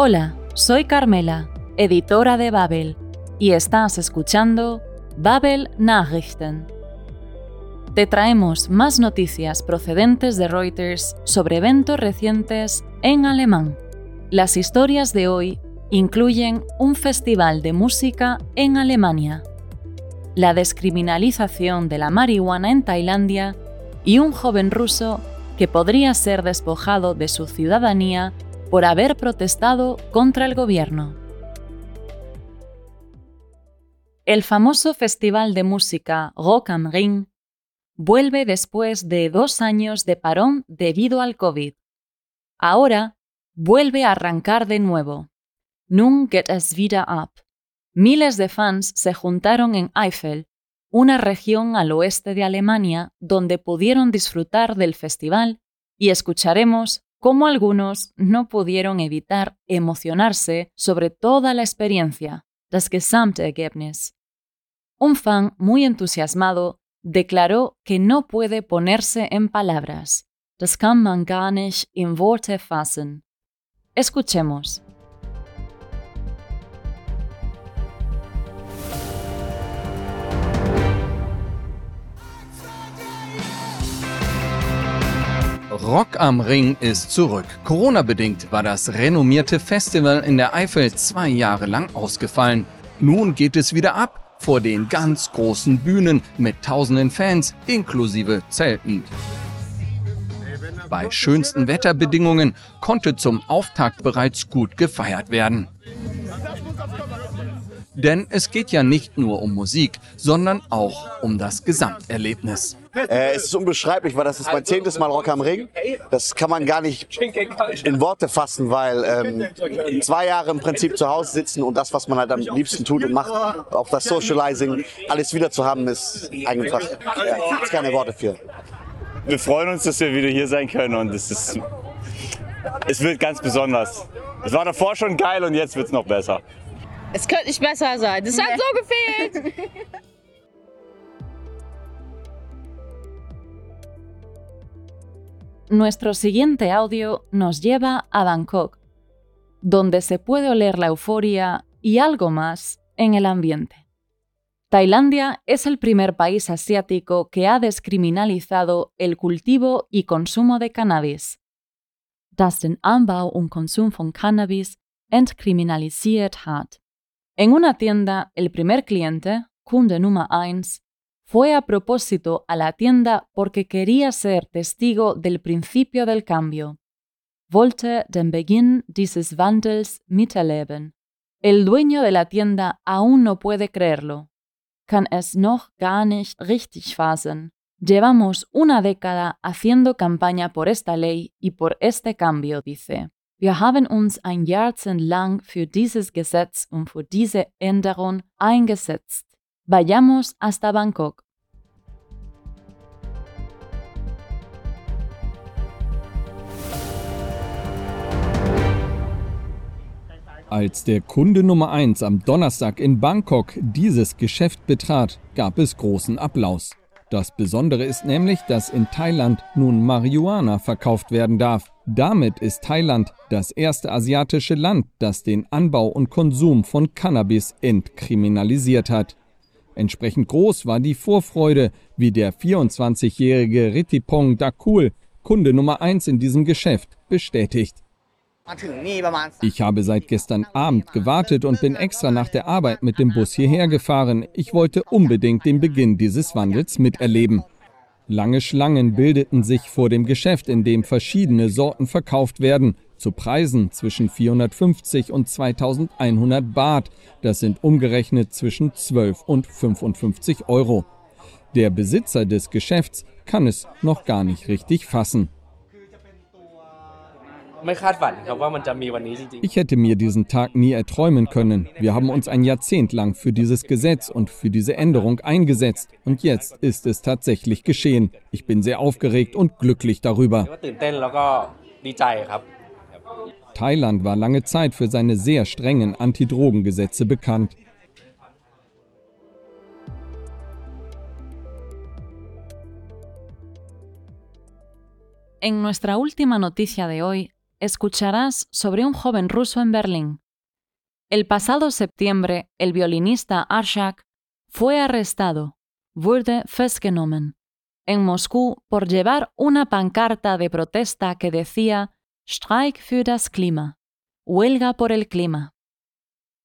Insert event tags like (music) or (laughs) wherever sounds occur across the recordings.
Hola, soy Carmela, editora de Babel, y estás escuchando Babel Nachrichten. Te traemos más noticias procedentes de Reuters sobre eventos recientes en alemán. Las historias de hoy incluyen un festival de música en Alemania, la descriminalización de la marihuana en Tailandia y un joven ruso que podría ser despojado de su ciudadanía por haber protestado contra el gobierno. El famoso festival de música Rock am Ring vuelve después de dos años de parón debido al COVID. Ahora vuelve a arrancar de nuevo. Nun geht es wieder ab. Miles de fans se juntaron en Eifel, una región al oeste de Alemania donde pudieron disfrutar del festival y escucharemos cómo algunos no pudieron evitar emocionarse sobre toda la experiencia, das Gesamtergebnis. Un fan muy entusiasmado declaró que no puede ponerse en palabras. Das kann man gar nicht in Worte fassen. Escuchemos. Rock am Ring ist zurück. Corona-bedingt war das renommierte Festival in der Eifel zwei Jahre lang ausgefallen. Nun geht es wieder ab vor den ganz großen Bühnen mit tausenden Fans inklusive Zelten. Bei schönsten Wetterbedingungen konnte zum Auftakt bereits gut gefeiert werden. Denn es geht ja nicht nur um Musik, sondern auch um das Gesamterlebnis. Äh, es ist unbeschreiblich, weil das ist mein zehntes Mal Rock am Ring. Das kann man gar nicht in Worte fassen, weil ähm, zwei Jahre im Prinzip zu Hause sitzen und das, was man halt am liebsten tut und macht, auch das Socializing, alles wieder zu haben, ist einfach, ja, ist keine Worte für. Wir freuen uns, dass wir wieder hier sein können und es ist, es wird ganz besonders. Es war davor schon geil und jetzt wird es noch besser. Es könnte nicht besser sein. Das hat so gefehlt. (laughs) Nuestro siguiente audio nos lleva a Bangkok, donde se puede oler la euforia y algo más en el ambiente. Tailandia es el primer país asiático que ha descriminalizado el cultivo y consumo de cannabis. Das den Anbau und Konsum von Cannabis entkriminalisiert hat. En una tienda, el primer cliente, Kunde Nummer 1, fue a propósito a la tienda porque quería ser testigo del principio del cambio. Wollte den Beginn dieses Wandels miterleben. El dueño de la tienda aún no puede creerlo. Kann es noch gar nicht richtig fassen. Llevamos una década haciendo campaña por esta ley y por este cambio, dice. Wir haben uns ein Jahrzehnt lang für dieses Gesetz und für diese Änderung eingesetzt. Vayamos hasta Bangkok. Als der Kunde Nummer 1 am Donnerstag in Bangkok dieses Geschäft betrat, gab es großen Applaus. Das Besondere ist nämlich, dass in Thailand nun Marihuana verkauft werden darf. Damit ist Thailand das erste asiatische Land, das den Anbau und Konsum von Cannabis entkriminalisiert hat. Entsprechend groß war die Vorfreude, wie der 24-jährige Ritipong Dakul, Kunde Nummer 1 in diesem Geschäft, bestätigt. Ich habe seit gestern Abend gewartet und bin extra nach der Arbeit mit dem Bus hierher gefahren. Ich wollte unbedingt den Beginn dieses Wandels miterleben. Lange Schlangen bildeten sich vor dem Geschäft, in dem verschiedene Sorten verkauft werden, zu Preisen zwischen 450 und 2100 Baht. Das sind umgerechnet zwischen 12 und 55 Euro. Der Besitzer des Geschäfts kann es noch gar nicht richtig fassen. Ich hätte mir diesen Tag nie erträumen können. Wir haben uns ein Jahrzehnt lang für dieses Gesetz und für diese Änderung eingesetzt. Und jetzt ist es tatsächlich geschehen. Ich bin sehr aufgeregt und glücklich darüber. Thailand war lange Zeit für seine sehr strengen Antidrogengesetze bekannt. En nuestra última noticia de hoy escucharás sobre un joven ruso en Berlín. El pasado septiembre, el violinista Arshak fue arrestado, wurde festgenommen, en Moscú por llevar una pancarta de protesta que decía Streik für das Klima, huelga por el clima.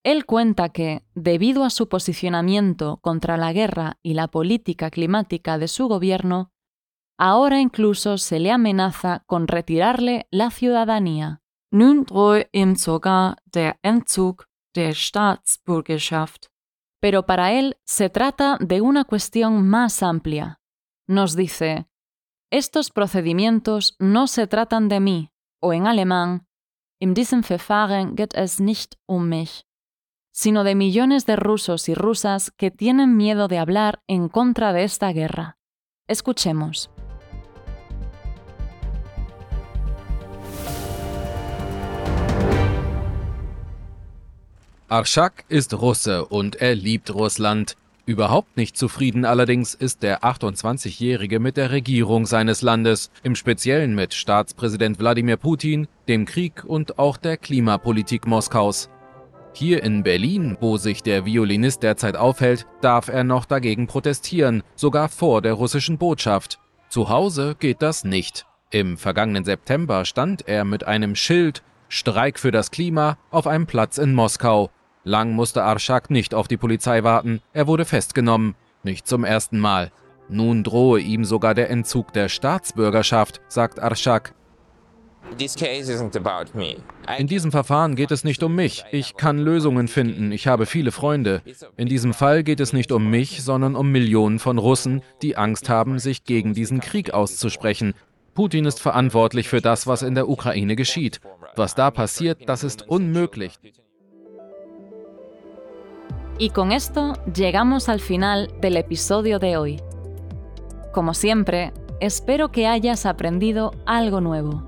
Él cuenta que, debido a su posicionamiento contra la guerra y la política climática de su gobierno, ahora incluso se le amenaza con retirarle la ciudadanía. Nun drohe ihm sogar der Entzug der Staatsbürgerschaft. Pero para él se trata de una cuestión más amplia. Nos dice, estos procedimientos no se tratan de mí, o en alemán, in diesem Verfahren geht es nicht um mich, sino de millones de rusos y rusas que tienen miedo de hablar en contra de esta guerra. Escuchemos. Arschak ist Russe und er liebt Russland. Überhaupt nicht zufrieden allerdings ist der 28-Jährige mit der Regierung seines Landes, im Speziellen mit Staatspräsident Wladimir Putin, dem Krieg und auch der Klimapolitik Moskaus. Hier in Berlin, wo sich der Violinist derzeit aufhält, darf er noch dagegen protestieren, sogar vor der russischen Botschaft. Zu Hause geht das nicht. Im vergangenen September stand er mit einem Schild Streik für das Klima auf einem Platz in Moskau. Lang musste Arschak nicht auf die Polizei warten, er wurde festgenommen, nicht zum ersten Mal. Nun drohe ihm sogar der Entzug der Staatsbürgerschaft, sagt Arschak. In diesem Verfahren geht es nicht um mich. Ich kann Lösungen finden. Ich habe viele Freunde. In diesem Fall geht es nicht um mich, sondern um Millionen von Russen, die Angst haben, sich gegen diesen Krieg auszusprechen. Putin ist verantwortlich für das, was in der Ukraine geschieht. Was da passiert, das ist unmöglich. Y con esto llegamos al final del episodio de hoy. Como siempre, espero que hayas aprendido algo nuevo.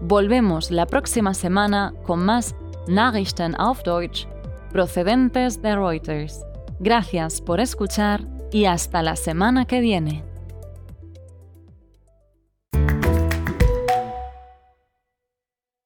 Volvemos la próxima semana con más Nachrichten auf Deutsch procedentes de Reuters. Gracias por escuchar y hasta la semana que viene.